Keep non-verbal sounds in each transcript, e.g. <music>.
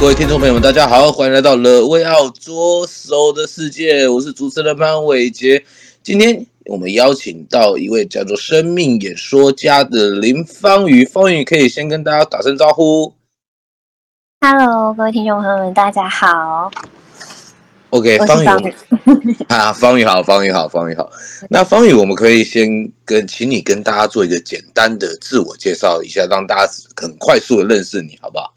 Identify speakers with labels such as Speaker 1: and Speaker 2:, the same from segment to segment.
Speaker 1: 各位听众朋友们，大家好，欢迎来到《The Way Out 左手的世界》，我是主持人潘伟杰。今天我们邀请到一位叫做生命演说家的林芳宇，芳宇可以先跟大家打声招呼。
Speaker 2: Hello，各位听众朋友们，大家好。
Speaker 1: OK，方宇 <laughs> 啊，芳瑜好，方宇好，方宇好。那方宇，我们可以先跟，请你跟大家做一个简单的自我介绍一下，让大家很快速的认识你，好不好？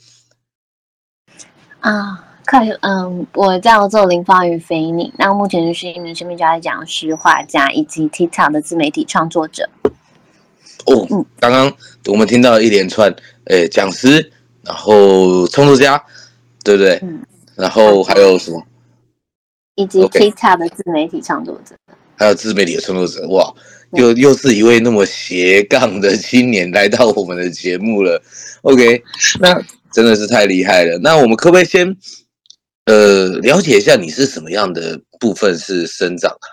Speaker 2: 啊，快，嗯，我叫做林芳与菲妮，那目前就是一名生命教育讲师、画家以及 TikTok 的自媒体创作者。
Speaker 1: 哦，嗯，刚刚我们听到一连串，诶，讲师，然后创作家，对不对？嗯，然后还有什么？
Speaker 2: 以及 TikTok 的自媒体创作者，
Speaker 1: 还有自媒体的创作者，哇，又又是一位那么斜杠的青年来到我们的节目了。OK，那。真的是太厉害了。那我们可不可以先，呃，了解一下你是什么样的部分是生长啊？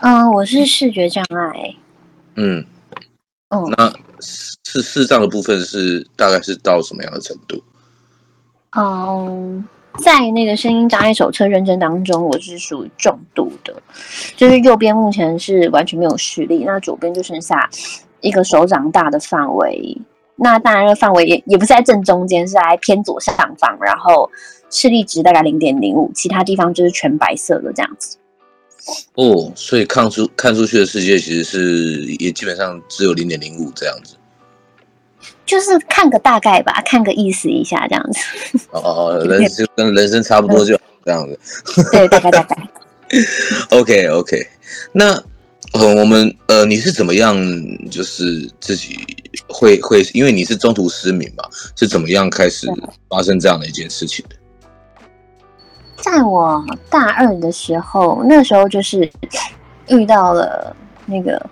Speaker 2: 嗯，我是视觉障碍。
Speaker 1: 嗯，哦，那视视障的部分是大概是到什么样的程度？
Speaker 2: 嗯，在那个声音障碍手册认证当中，我是属于重度的，就是右边目前是完全没有视力，那左边就剩下一个手掌大的范围。那当然，范围也也不是在正中间，是在偏左上方，然后视力值大概零点零五，其他地方就是全白色的这样子。
Speaker 1: 哦，所以看出看出去的世界其实是也基本上只有零点零五这样子，
Speaker 2: 就是看个大概吧，看个意思一下这样子。
Speaker 1: 哦，人就跟人生差不多就这样子。
Speaker 2: 对，大概大概。<laughs>
Speaker 1: OK OK，那。呃，我们呃，你是怎么样？就是自己会会，因为你是中途失明嘛，是怎么样开始发生这样的一件事情的？
Speaker 2: 在我大二的时候，那时候就是遇到了那个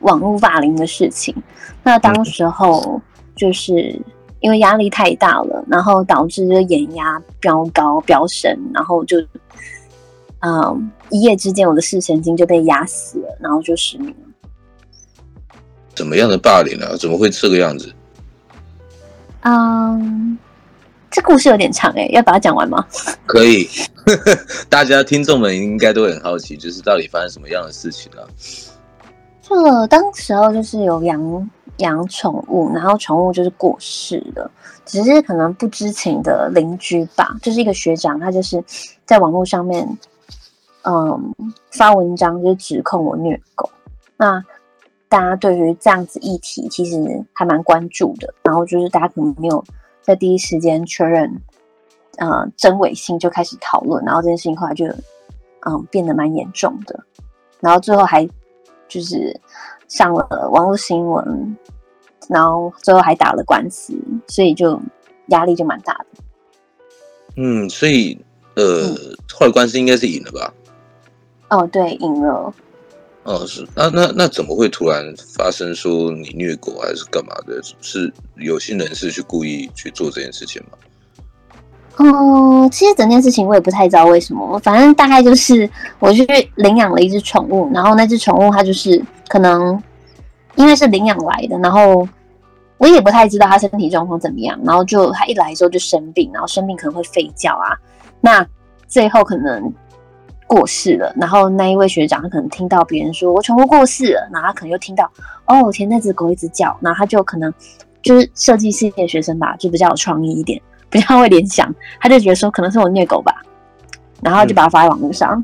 Speaker 2: 网络霸凌的事情。那当时候就是因为压力太大了，然后导致这眼压飙高飙升，然后就。嗯，一夜之间我的视神经就被压死了，然后就失明了。
Speaker 1: 怎么样的霸凌啊？怎么会这个样子？
Speaker 2: 嗯，这故事有点长哎，要把它讲完吗？
Speaker 1: 可以，<laughs> 大家听众们应该都很好奇，就是到底发生什么样的事情啊？
Speaker 2: 这当时候就是有养养宠物，然后宠物就是过世了，只是可能不知情的邻居吧，就是一个学长，他就是在网络上面。嗯，发文章就指控我虐狗。那大家对于这样子议题其实还蛮关注的，然后就是大家可能没有在第一时间确认，呃，真伪性就开始讨论，然后这件事情后来就嗯变得蛮严重的，然后最后还就是上了网络新闻，然后最后还打了官司，所以就压力就蛮大的。
Speaker 1: 嗯，所以呃，后来官司应该是赢了吧？
Speaker 2: 哦，对，赢了。
Speaker 1: 哦，是，那那那怎么会突然发生说你虐狗还是干嘛的？是有心人士去故意去做这件事情吗？
Speaker 2: 嗯，其实整件事情我也不太知道为什么，反正大概就是我去领养了一只宠物，然后那只宠物它就是可能因为是领养来的，然后我也不太知道它身体状况怎么样，然后就它一来的时候就生病，然后生病可能会吠叫啊，那最后可能。过世了，然后那一位学长他可能听到别人说我宠物过世了，然后他可能又听到哦，我前那只狗一直叫，然后他就可能就是设计系的学生吧，就比较有创意一点，比较会联想，他就觉得说可能是我虐狗吧，然后就把它发在网络上，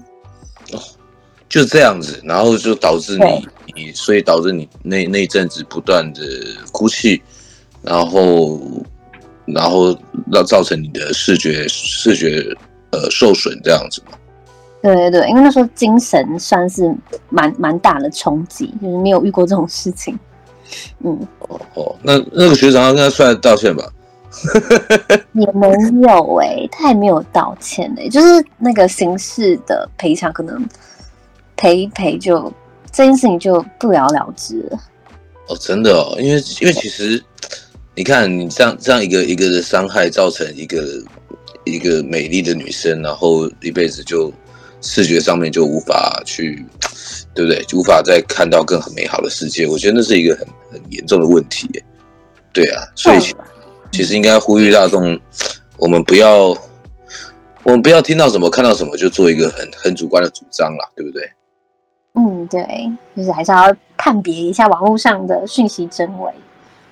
Speaker 1: 就这样子，然后就导致你你，所以导致你那那阵子不断的哭泣，然后然后让造成你的视觉视觉呃受损这样子。
Speaker 2: 对对对，因为那时候精神算是蛮蛮大的冲击，就是没有遇过这种事情。嗯，
Speaker 1: 哦哦，那那个学长要跟他出来道歉吧？<laughs>
Speaker 2: 也没有哎、欸，他也没有道歉哎、欸，就是那个刑事的赔偿，可能赔一赔就这件事情就不了了之了。
Speaker 1: 哦，真的哦，因为因为其实你看，你这样这样一个一个的伤害，造成一个一个美丽的女生，然后一辈子就视觉上面就无法去，对不对？就无法再看到更很美好的世界。我觉得那是一个很很严重的问题耶。对啊，所以。其实应该呼吁大众，我们不要，我们不要听到什么看到什么就做一个很很主观的主张啦，对不对？
Speaker 2: 嗯，对，就是还是要判别一下网络上的讯息真伪。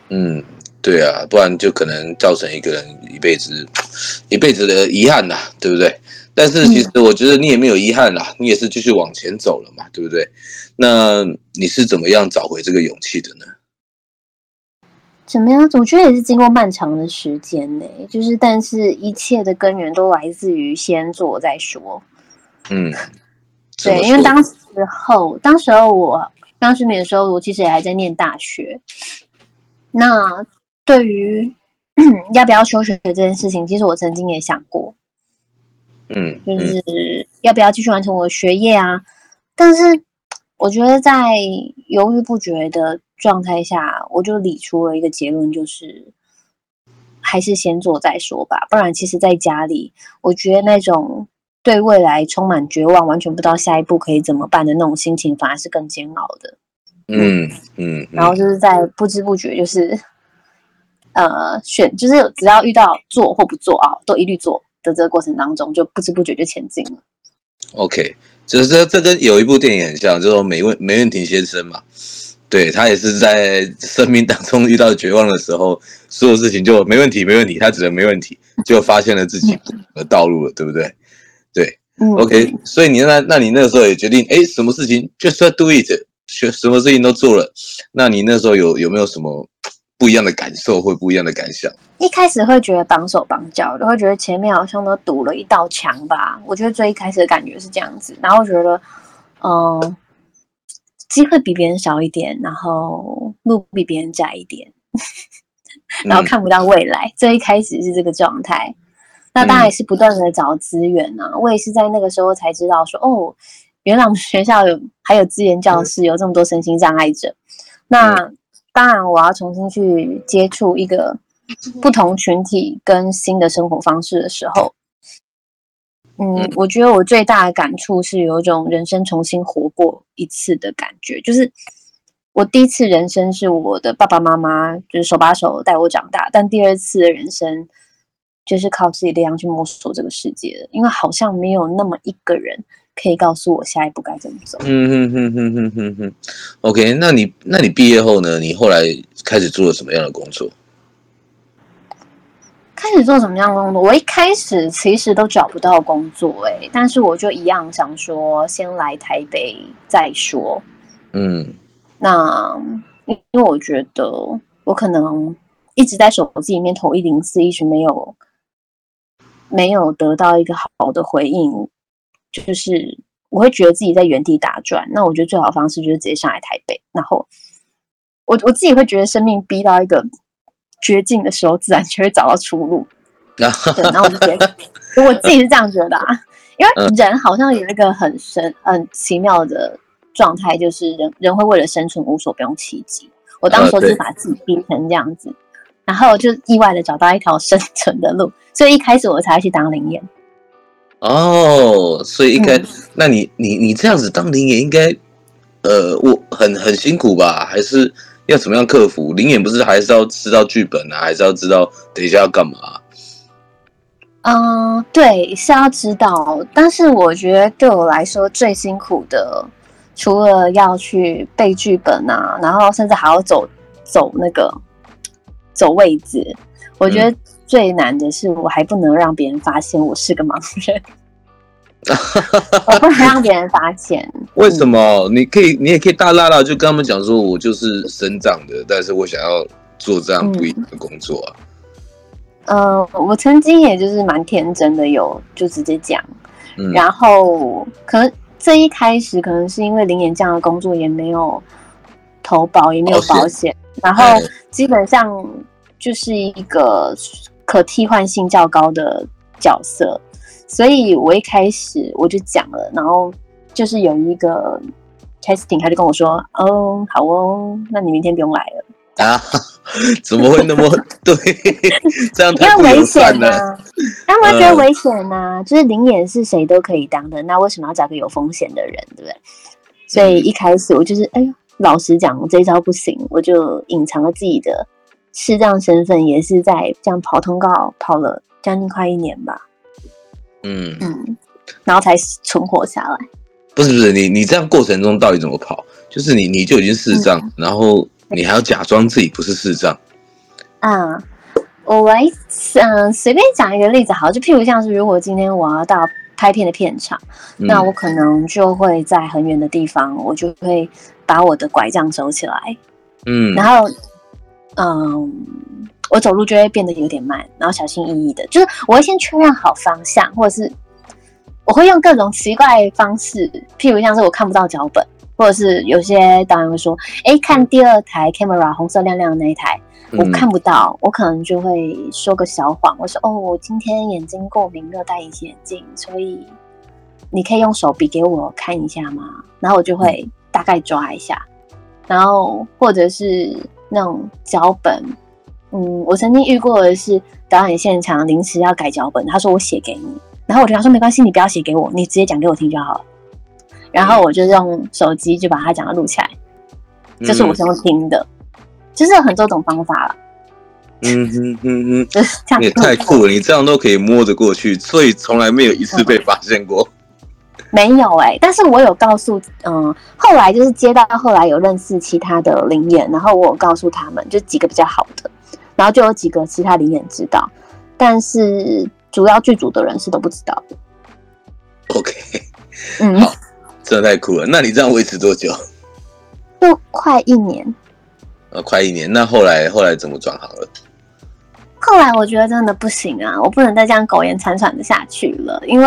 Speaker 1: 嗯，对啊，不然就可能造成一个人一辈子一辈子的遗憾呐，对不对？但是其实我觉得你也没有遗憾啦，你也是继续往前走了嘛，对不对？那你是怎么样找回这个勇气的呢？
Speaker 2: 怎么样？我觉得也是经过漫长的时间呢，就是但是一切的根源都来自于先做再说。
Speaker 1: 嗯，
Speaker 2: 对，因为当时候，当时候我刚失眠的时候，我其实也还在念大学。那对于 <clears throat> 要不要休学这件事情，其实我曾经也想过。
Speaker 1: 嗯，
Speaker 2: 就是要不要继续完成我的学业啊？但是我觉得在犹豫不决的。状态下，我就理出了一个结论，就是还是先做再说吧。不然，其实在家里，我觉得那种对未来充满绝望、完全不知道下一步可以怎么办的那种心情，反而是更煎熬的。
Speaker 1: 嗯嗯，嗯。
Speaker 2: 然后就是在不知不觉，就是呃，选，就是只要遇到做或不做啊，都一律做的这个过程当中，就不知不觉就前进了。
Speaker 1: OK，就是这这跟有一部电影很像，就是梅问梅问廷先生嘛。对，他也是在生命当中遇到绝望的时候，所有事情就没问题，没问题，他只能没问题，就发现了自己的道路了，对不对？对，嗯，OK，所以你那，那你那个时候也决定，哎，什么事情就是 do it，学什么事情都做了，那你那时候有有没有什么不一样的感受或不一样的感想？
Speaker 2: 一开始会觉得绑手绑脚的，会觉得前面好像都堵了一道墙吧。我觉得最一开始的感觉是这样子，然后觉得，嗯、呃。机会比别人少一点，然后路比别人窄一点，然后看不到未来。最、嗯、一开始是这个状态，那当然也是不断的找资源啊、嗯。我也是在那个时候才知道说，哦，原来我们学校有还有资源教室，有这么多身心障碍者。那、嗯、当然，我要重新去接触一个不同群体跟新的生活方式的时候。嗯，我觉得我最大的感触是有一种人生重新活过一次的感觉，就是我第一次人生是我的爸爸妈妈就是手把手带我长大，但第二次的人生就是靠自己力量去摸索这个世界的，因为好像没有那么一个人可以告诉我下一步该怎么走。
Speaker 1: 嗯哼哼哼哼哼哼。OK，那你那你毕业后呢？你后来开始做了什么样的工作？
Speaker 2: 开始做什么样的工作？我一开始其实都找不到工作，哎，但是我就一样想说，先来台北再说。
Speaker 1: 嗯，
Speaker 2: 那因为我觉得我可能一直在手机里面投一零四，一直没有没有得到一个好的回应，就是我会觉得自己在原地打转。那我觉得最好的方式就是直接上来台北，然后我我自己会觉得生命逼到一个。绝境的时候，自然就会找到出路。<laughs> 对，然后我就觉得，我自己是这样觉得啊，因为人好像有一个很神、很奇妙的状态，就是人人会为了生存无所不用其极。我当时就是把自己逼成这样子，然后就意外的找到一条生存的路，所以一开始我才去当灵演。
Speaker 1: 哦，所以应该、嗯，那你你你这样子当灵演，应该呃，我很很辛苦吧？还是？要怎么样克服？灵演不是还是要知道剧本啊，还是要知道等一下要干嘛？
Speaker 2: 嗯，对，是要知道。但是我觉得对我来说最辛苦的，除了要去背剧本啊，然后甚至还要走走那个走位置，我觉得最难的是我还不能让别人发现我是个盲人。我不能让别人发现。<laughs>
Speaker 1: 为什么？你可以，你也可以大拉拉就跟他们讲说，我就是身障的，但是我想要做这样不一样的工作啊。
Speaker 2: 嗯、呃，我曾经也就是蛮天真的，有就直接讲。嗯、然后可能这一开始可能是因为临演这样的工作也没有投保，也没有保险，然后基本上就是一个可替换性较高的角色，所以我一开始我就讲了，然后就是有一个 casting，他就跟我说：“哦，好哦，那你明天不用来了。”
Speaker 1: 啊？<laughs> 怎么会那么对？<laughs> 这样太
Speaker 2: 危险了。他们觉得危险呐、啊，就是灵眼是谁都可以当的，那为什么要找个有风险的人，对不对？所以一开始我就是，哎呦，老实讲，这一招不行，我就隐藏了自己的视障身份，也是在这样跑通告跑了将近快一年吧。嗯嗯，然后才存活下来。
Speaker 1: 不是不是，你你这样过程中到底怎么跑？就是你你就已经视障，嗯、然后。你还要假装自己不是视障
Speaker 2: 啊？我来嗯，随便讲一个例子，好，就譬如像是，如果今天我要到拍片的片场，嗯、那我可能就会在很远的地方，我就会把我的拐杖收起来，嗯，然后嗯，我走路就会变得有点慢，然后小心翼翼的，就是我会先确认好方向，或者是我会用各种奇怪方式，譬如像是我看不到脚本。或者是有些导演会说：“哎，看第二台 camera 红色亮亮的那一台，我看不到，我可能就会说个小谎，我说哦，我今天眼睛过敏，没有戴隐形眼镜，所以你可以用手比给我看一下吗？然后我就会大概抓一下，然后或者是那种脚本，嗯，我曾经遇过的是导演现场临时要改脚本，他说我写给你，然后我就跟他说没关系，你不要写给我，你直接讲给我听就好了。”然后我就用手机就把他讲的录起来，这、就是我是用听的，嗯、就是有很多种方法了。
Speaker 1: 嗯哼哼哼，<laughs> 也太酷了，你这样都可以摸着过去，所以从来没有一次被发现过。
Speaker 2: 嗯、没有哎、欸，但是我有告诉，嗯，后来就是接到后来有认识其他的灵演，然后我有告诉他们，就几个比较好的，然后就有几个其他灵演知道，但是主要剧组的人是都不知道的。
Speaker 1: OK，嗯。好真的太酷了！那你这样维持多久？
Speaker 2: 就快一年。
Speaker 1: 呃，快一年。那后来后来怎么转行了？
Speaker 2: 后来我觉得真的不行啊，我不能再这样苟延残喘的下去了，因为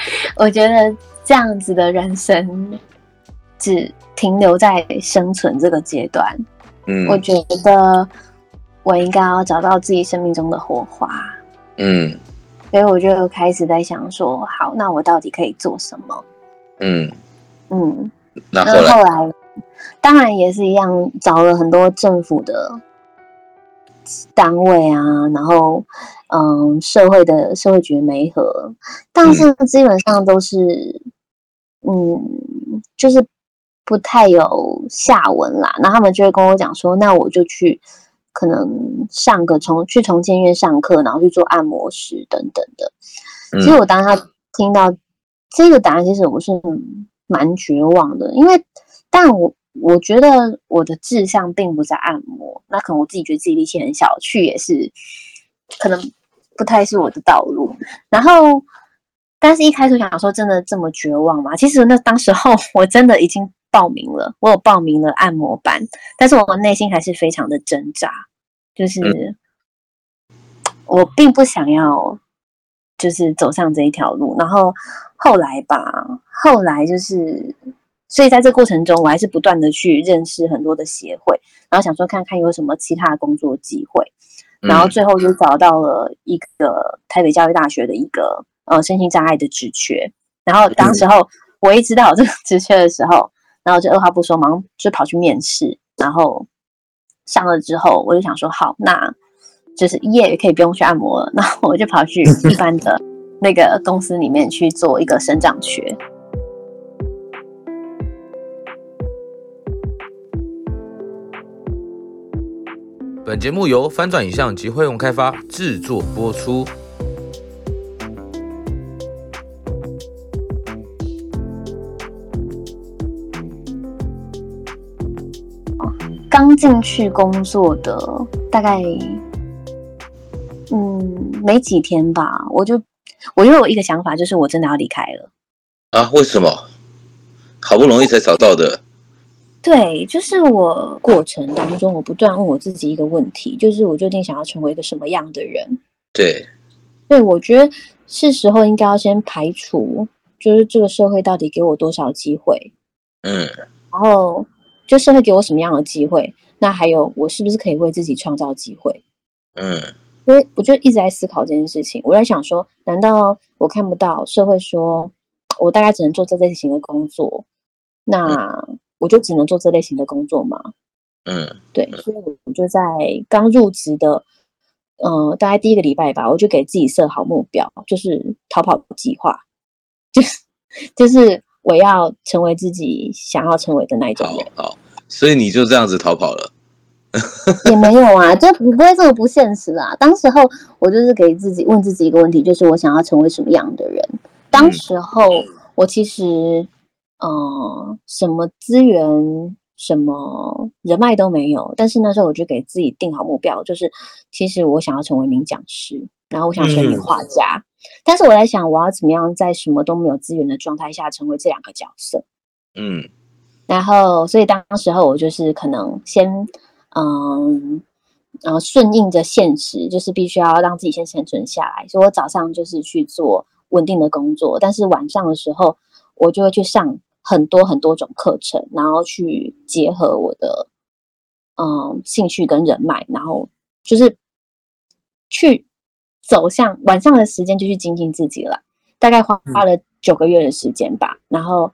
Speaker 2: <laughs> 我觉得这样子的人生只停留在生存这个阶段。嗯，我觉得我应该要找到自己生命中的火花。嗯，所以我就开始在想说，好，那我到底可以做什么？嗯嗯，那后来，当然也是一样，找了很多政府的单位啊，然后嗯，社会的社会局媒合，但是基本上都是嗯，嗯，就是不太有下文啦。那他们就会跟我讲说，那我就去可能上个重去重建院上课，然后去做按摩师等等的。其实我当他听到。这个答案其实我是蛮绝望的，因为但我我觉得我的志向并不在按摩，那可能我自己觉得自己力气很小，去也是可能不太是我的道路。然后，但是一开始想说真的这么绝望吗？其实那当时候我真的已经报名了，我有报名了按摩班，但是我内心还是非常的挣扎，就是我并不想要。就是走上这一条路，然后后来吧，后来就是，所以在这过程中，我还是不断的去认识很多的协会，然后想说看看有什么其他的工作机会，然后最后就找到了一个台北教育大学的一个呃身心障碍的职缺，然后当时候我一知道这个职缺的时候，然后就二话不说，忙就跑去面试，然后上了之后，我就想说好那。就是夜也可以不用去按摩了，<laughs> 然后我就跑去一般的那个公司里面去做一个身障缺。
Speaker 1: 本节目由翻转影像及辉洪开发制作播出。
Speaker 2: 刚进去工作的大概。嗯，没几天吧，我就我又有一个想法，就是我真的要离开了
Speaker 1: 啊？为什么？好不容易才找到的。
Speaker 2: 对，就是我过程当中，我不断问我自己一个问题，就是我究竟想要成为一个什么样的人？
Speaker 1: 对，
Speaker 2: 对，我觉得是时候应该要先排除，就是这个社会到底给我多少机会？嗯，然后就社会给我什么样的机会？那还有我是不是可以为自己创造机会？
Speaker 1: 嗯，
Speaker 2: 因为我就一直在思考这件事情。我在想说，难道我看不到社会说我大概只能做这类型的工作？那我就只能做这类型的工作嘛？
Speaker 1: 嗯，
Speaker 2: 对，所以我就在刚入职的，嗯、呃，大概第一个礼拜吧，我就给自己设好目标，就是逃跑计划，就是就是我要成为自己想要成为的那一种人。
Speaker 1: 好，好，所以你就这样子逃跑了？<laughs>
Speaker 2: 也没有啊，就不会这么不现实啊。当时候我就是给自己问自己一个问题，就是我想要成为什么样的人？当时候我其实。呃，什么资源、什么人脉都没有，但是那时候我就给自己定好目标，就是其实我想要成为一名讲师，然后我想成为一名画家。嗯、但是我在想，我要怎么样在什么都没有资源的状态下成为这两个角色？嗯，然后所以当时候我就是可能先，嗯，然后顺应着现实，就是必须要让自己先生存下来。所以我早上就是去做稳定的工作，但是晚上的时候我就会去上。很多很多种课程，然后去结合我的嗯兴趣跟人脉，然后就是去走向晚上的时间就去精进自己了。大概花花了九个月的时间吧。嗯、然后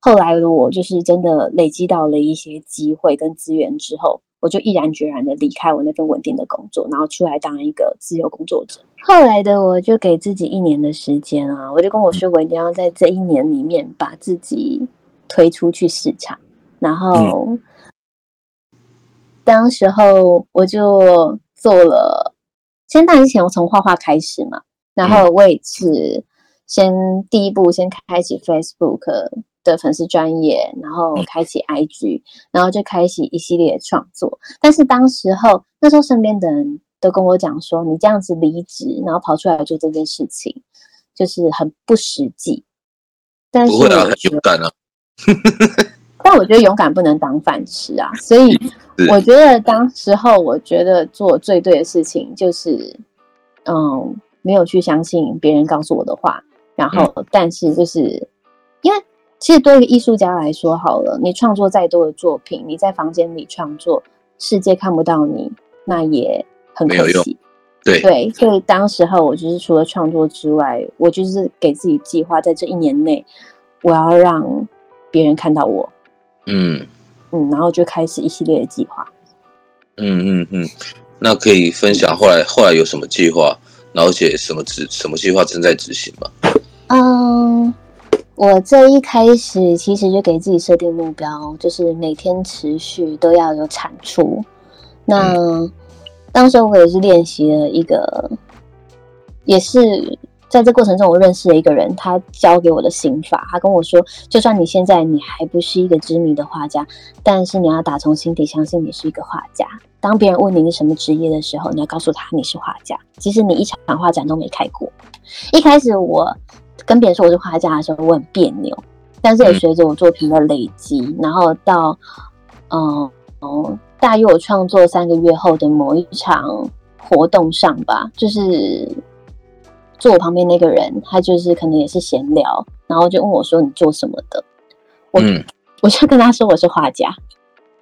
Speaker 2: 后来的我就是真的累积到了一些机会跟资源之后，我就毅然决然的离开我那份稳定的工作，然后出来当一个自由工作者。后来的我就给自己一年的时间啊，我就跟我说，我一定要在这一年里面把自己推出去市场。然后，当时候我就做了，先当之前我从画画开始嘛，然后我也是先第一步先开启 Facebook 的粉丝专业，然后开启 IG，然后就开启一系列创作。但是当时候那时候身边的人。都跟我讲说，你这样子离职，然后跑出来做这件事情，就是很不实际。但是不会啊，很勇敢啊。<laughs> 但我觉得勇敢不能当饭吃啊，所以我觉得当时候，我觉得做最对的事情就是，嗯，没有去相信别人告诉我的话。然后，嗯、但是就是因为，其实对于艺术家来说，好了，你创作再多的作品，你在房间里创作，世界看不到你，那也。很可惜，对对，所以当时候我就是除了创作之外，我就是给自己计划，在这一年内，我要让别人看到我，嗯嗯，然后就开始一系列的计划，
Speaker 1: 嗯嗯嗯，那可以分享后来后来有什么计划，然后且什么执什么计划正在执行吗？
Speaker 2: 嗯，我这一开始其实就给自己设定目标，就是每天持续都要有产出，那。当时我也是练习了一个，也是在这过程中，我认识了一个人，他教给我的心法。他跟我说，就算你现在你还不是一个知名的画家，但是你要打从心底相信你是一个画家。当别人问你是什么职业的时候，你要告诉他你是画家。即使你一场画展都没开过。一开始我跟别人说我是画家的时候，我很别扭，但是也随着我作品的累积，然后到嗯嗯。大约我创作三个月后的某一场活动上吧，就是坐我旁边那个人，他就是可能也是闲聊，然后就问我说：“你做什么的？”我、嗯、<laughs> 我就跟他说我是画家。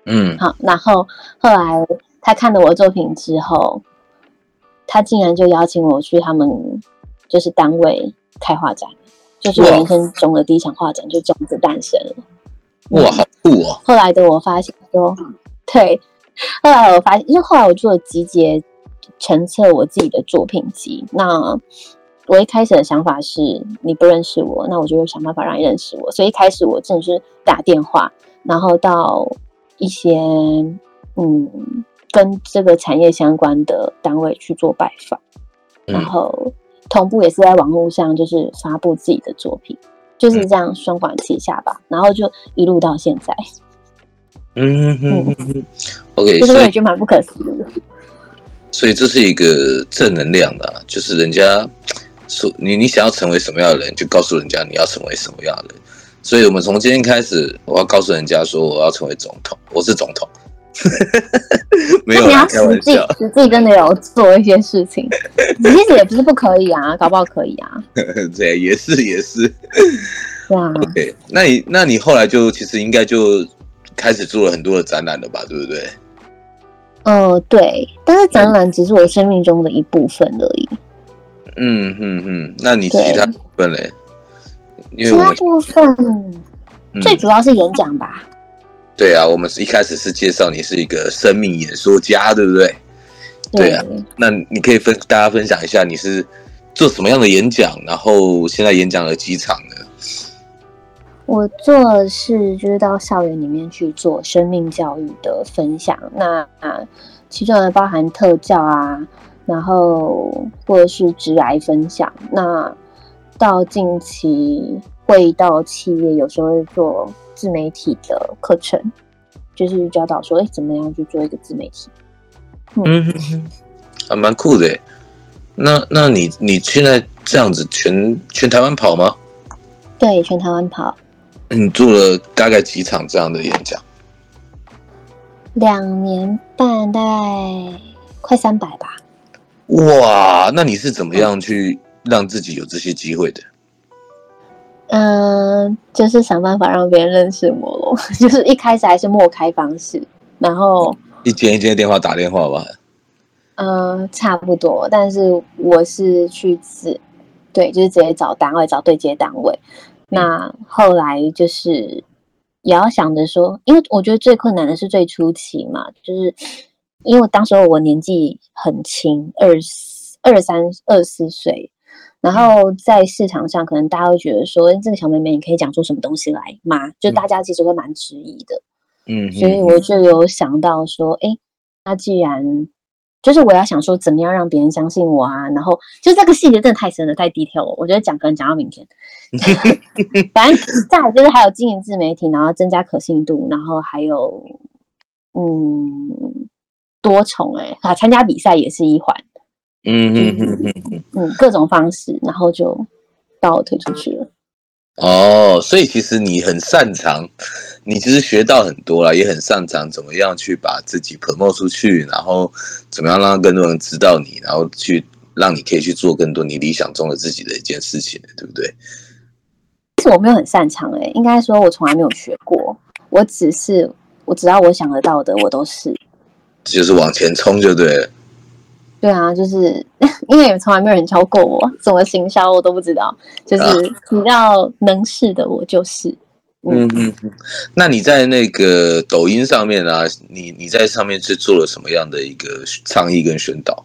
Speaker 2: 嗯，好，然后后来他看了我的作品之后，他竟然就邀请我去他们就是单位开画展，就是我人生中的第一场画展就这样子诞生了。
Speaker 1: 哇，好酷哦！
Speaker 2: 后来的我发现说，对。后来我发现，因为后来我做了集结成册我自己的作品集。那我一开始的想法是，你不认识我，那我就会想办法让你认识我。所以一开始我真的是打电话，然后到一些嗯跟这个产业相关的单位去做拜访，然后同步也是在网络上就是发布自己的作品，就是这样双管齐下吧。然后就一路到现在。
Speaker 1: 嗯哼哼，OK，
Speaker 2: 就是我也觉得蛮不可思议的。
Speaker 1: 所以这是一个正能量的、啊，就是人家说你你想要成为什么样的人，就告诉人家你要成为什么样的人。所以我们从今天开始，我要告诉人家说我要成为总统，我是总统。<laughs> 没有，你要实际
Speaker 2: 实际真的有做一些事情，<laughs> 其实也不是不可以啊，搞不好可以啊。<laughs>
Speaker 1: 对，也是也是。
Speaker 2: 哇
Speaker 1: ，OK，那你那你后来就其实应该就。开始做了很多的展览了吧，对不对？
Speaker 2: 呃，对，但是展览只是我生命中的一部分而已。
Speaker 1: 嗯嗯嗯，那你其他部分嘞？
Speaker 2: 其他部分、嗯、最主要是演讲吧。
Speaker 1: 对啊，我们是一开始是介绍你是一个生命演说家，对不对？对，对啊，那你可以分大家分享一下你是做什么样的演讲，然后现在演讲了几场呢？
Speaker 2: 我做的是就是到校园里面去做生命教育的分享，那其中呢包含特教啊，然后或者是职涯分享。那到近期会到企业，有时候会做自媒体的课程，就是教导说，哎，怎么样去做一个自媒体？
Speaker 1: 嗯，嗯还蛮酷的。那那你你现在这样子全全台湾跑吗？
Speaker 2: 对，全台湾跑。
Speaker 1: 你做了大概几场这样的演讲？
Speaker 2: 两年半，大概快三百吧。
Speaker 1: 哇，那你是怎么样去让自己有这些机会的？
Speaker 2: 嗯、呃，就是想办法让别人认识我咯。<laughs> 就是一开始还是莫开方式，然后
Speaker 1: 一间一间电话打电话吧。
Speaker 2: 嗯、呃，差不多。但是我是去自，对，就是直接找单位，找对接单位。那后来就是也要想着说，因为我觉得最困难的是最初期嘛，就是因为当时候我年纪很轻，二二三二四岁，然后在市场上可能大家会觉得说，这个小妹妹你可以讲出什么东西来吗？就大家其实会蛮质疑的，嗯，所以我就有想到说，哎，那既然。就是我要想说，怎么样让别人相信我啊？然后就这个细节真的太深了，太 detail 了。我觉得讲可能讲到明天。<laughs> 反正再来就是还有经营自媒体，然后增加可信度，然后还有嗯多重哎、欸，啊参加比赛也是一环。嗯嗯嗯嗯嗯，各种方式，然后就把我推出去了。
Speaker 1: 哦，所以其实你很擅长，你其实学到很多了，也很擅长怎么样去把自己 promote 出去，然后怎么样让更多人知道你，然后去让你可以去做更多你理想中的自己的一件事情，对不对？
Speaker 2: 其实我没有很擅长诶、欸，应该说我从来没有学过，我只是我只要我想得到的，我都是，
Speaker 1: 就是往前冲就对了。
Speaker 2: 对啊，就是因为从来没有人教过我，怎么行销我都不知道。就是只要能试的，我就是。
Speaker 1: 嗯嗯嗯。那你在那个抖音上面啊，你你在上面是做了什么样的一个倡议跟宣导？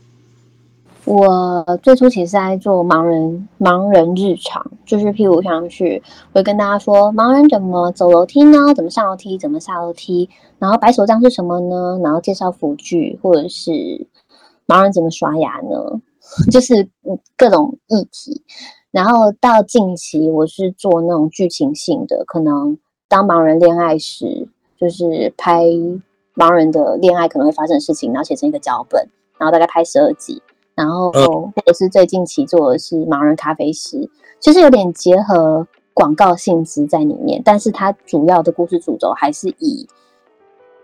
Speaker 2: 我最初其实是在做盲人盲人日常，就是譬如像去会跟大家说，盲人怎么走楼梯呢？怎么上楼梯？怎么下楼梯？然后白手杖是什么呢？然后介绍辅具或者是。盲人怎么刷牙呢？<laughs> 就是各种议题。然后到近期，我是做那种剧情性的，可能当盲人恋爱时，就是拍盲人的恋爱可能会发生的事情，然后写成一个脚本，然后大概拍十二集。然后或者是最近期做的是盲人咖啡师，就是有点结合广告性质在里面，但是它主要的故事主轴还是以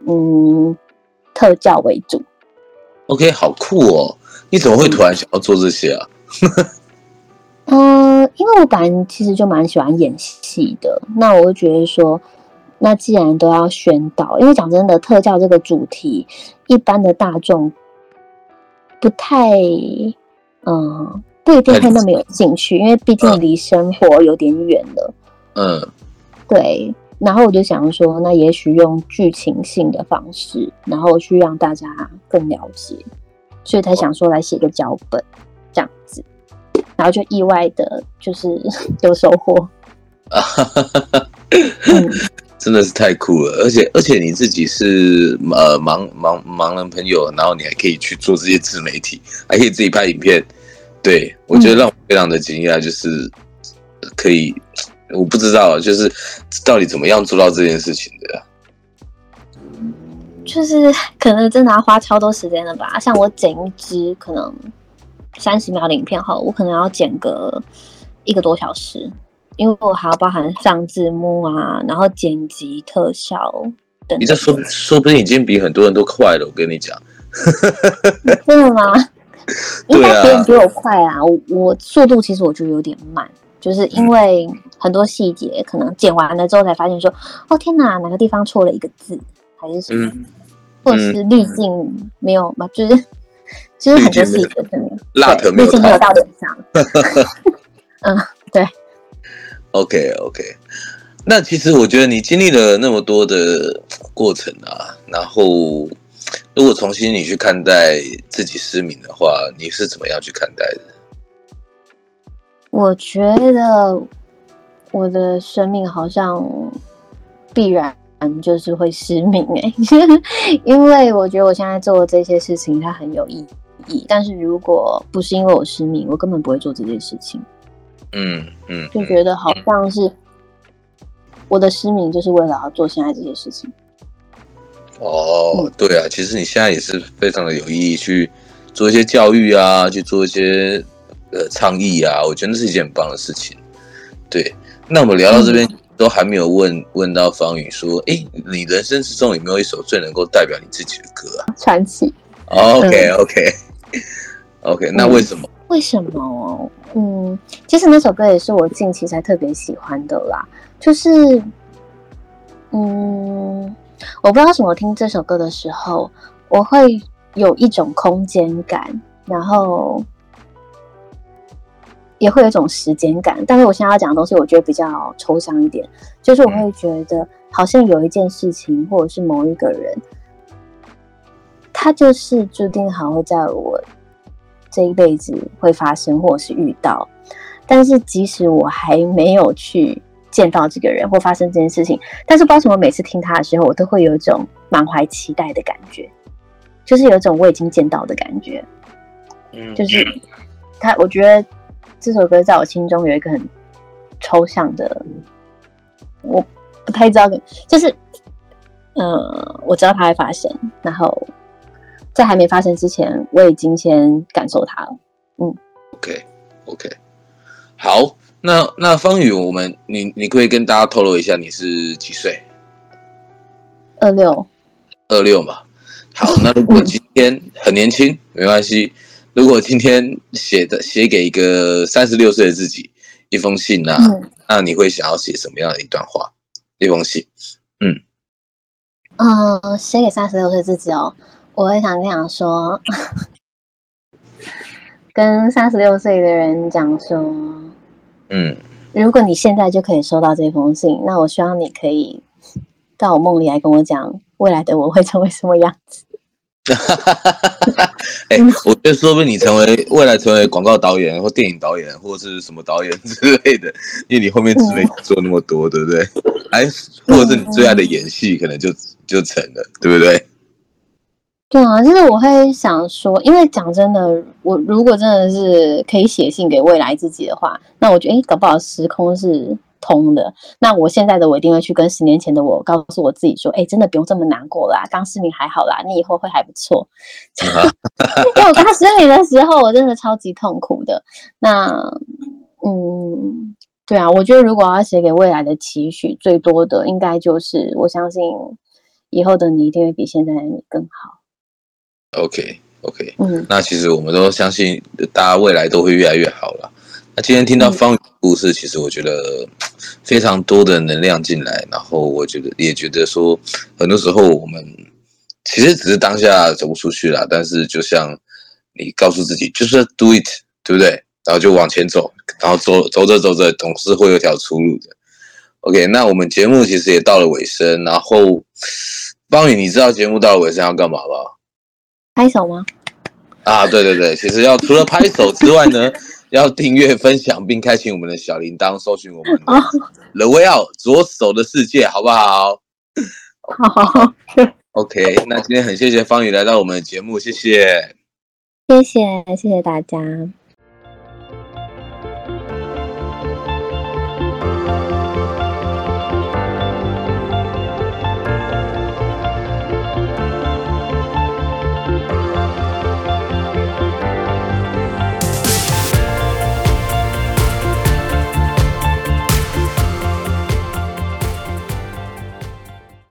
Speaker 2: 嗯特教为主。
Speaker 1: OK，好酷哦！你怎么会突然想要做这些啊？
Speaker 2: 嗯、<laughs> 呃，因为我本来其实就蛮喜欢演戏的，那我就觉得说，那既然都要宣导，因为讲真的，特教这个主题，一般的大众不太，嗯、呃，不一定会那么有兴趣，因为毕竟离生活有点远了。嗯，对。然后我就想说，那也许用剧情性的方式，然后去让大家更了解，所以才想说来写个脚本这样子，然后就意外的就是 <laughs> 有收获。
Speaker 1: 嗯、<laughs> 真的是太酷了，而且而且你自己是呃盲盲盲人朋友，然后你还可以去做这些自媒体，还可以自己拍影片，对，我觉得让我非常的惊讶，就是可以。我不知道，就是到底怎么样做到这件事情的？
Speaker 2: 就是可能真的要花超多时间了吧？像我剪一支可能三十秒的影片后，我可能要剪个一个多小时，因为我还要包含上字幕啊，然后剪辑、特效等等。
Speaker 1: 你这说说不定已经比很多人都快了，我跟你讲。<laughs>
Speaker 2: 真的吗？<laughs> 应该别人比我快啊！我我速度其实我觉得有点慢。就是因为很多细节，可能剪完了之后才发现说，哦天哪，哪个地方错了一个字，还是什么？或者是滤镜没有嘛，就是就是很多细节上面，
Speaker 1: 蜡头没有
Speaker 2: 没有到脸上。<laughs> 嗯，对。<laughs>
Speaker 1: OK OK，那其实我觉得你经历了那么多的过程啊，然后如果重新你去看待自己失明的话，你是怎么样去看待的？
Speaker 2: 我觉得我的生命好像必然就是会失明哎，<laughs> 因为我觉得我现在做的这些事情它很有意义，但是如果不是因为我失明，我根本不会做这件事情。
Speaker 1: 嗯嗯，
Speaker 2: 就觉得好像是我的失明就是为了要做现在这些事情。
Speaker 1: 哦，对啊，其实你现在也是非常的有意义，去做一些教育啊，去做一些。呃，倡议啊，我觉得那是一件很棒的事情。对，那我们聊到这边，都还没有问问到方宇说，哎、欸，你人生之中有没有一首最能够代表你自己的歌啊？
Speaker 2: 传奇。
Speaker 1: OK OK <laughs> OK，那为什么？
Speaker 2: 为什么？嗯，其实那首歌也是我近期才特别喜欢的啦。就是，嗯，我不知道为什么听这首歌的时候，我会有一种空间感，然后。也会有一种时间感，但是我现在要讲的东西，我觉得比较抽象一点，就是我会觉得好像有一件事情，或者是某一个人，他就是注定好会在我这一辈子会发生，或者是遇到。但是即使我还没有去见到这个人或发生这件事情，但是不知道为什么每次听他的时候，我都会有一种满怀期待的感觉，就是有一种我已经见到的感觉。嗯，就是他，我觉得。这首歌在我心中有一个很抽象的，我不太知道，就是，嗯、呃，我知道它会发生，然后在还没发生之前，我已经先感受它了。嗯
Speaker 1: ，OK OK，好，那那方宇，我们你你可以跟大家透露一下你是几岁？
Speaker 2: 二六，
Speaker 1: 二六嘛。好，那如果今天很年轻，没关系。如果今天写的写给一个三十六岁的自己一封信呢、啊嗯，那你会想要写什么样的一段话？一封信，嗯，
Speaker 2: 嗯，写给三十六岁自己哦，我会想这样说，<laughs> 跟三十六岁的人讲说，嗯，如果你现在就可以收到这封信，那我希望你可以到我梦里来跟我讲，未来的我会成为什么样子。<laughs> <laughs>
Speaker 1: 哎，我觉得说不定你成为未来成为广告导演或电影导演或者是什么导演之类的，<laughs> 因为你后面只没做那么多，对不对？哎，或者是你最爱的演戏，可能就就成了，对不对？
Speaker 2: 对啊，就是我会想说，因为讲真的，我如果真的是可以写信给未来自己的话，那我觉得，哎，搞不好时空是。通的，那我现在的我一定会去跟十年前的我告诉我自己说，哎、欸，真的不用这么难过啦，刚失明还好啦，你以后会还不错。因为 <laughs> 我刚失明的时候，我真的超级痛苦的。那，嗯，对啊，我觉得如果要写给未来的期许，最多的应该就是我相信以后的你一定会比现在的你更好。
Speaker 1: OK，OK，okay, okay. 嗯，那其实我们都相信，大家未来都会越来越好了。那今天听到方宇的故事，其实我觉得非常多的能量进来，然后我觉得也觉得说，很多时候我们其实只是当下走不出去了，但是就像你告诉自己，就是 do it，对不对？然后就往前走，然后走走着走着，总是会有条出路的。OK，那我们节目其实也到了尾声，然后方宇，你知道节目到了尾声要干嘛吗？
Speaker 2: 拍手吗？
Speaker 1: 啊，对对对，其实要除了拍手之外呢。<laughs> 要订阅、分享并开启我们的小铃铛，搜寻我们的 The Way Out 左手的世界，好不好？
Speaker 2: 好。
Speaker 1: OK，那今天很谢谢方宇来到我们的节目，谢谢。
Speaker 2: 谢谢，谢谢大家。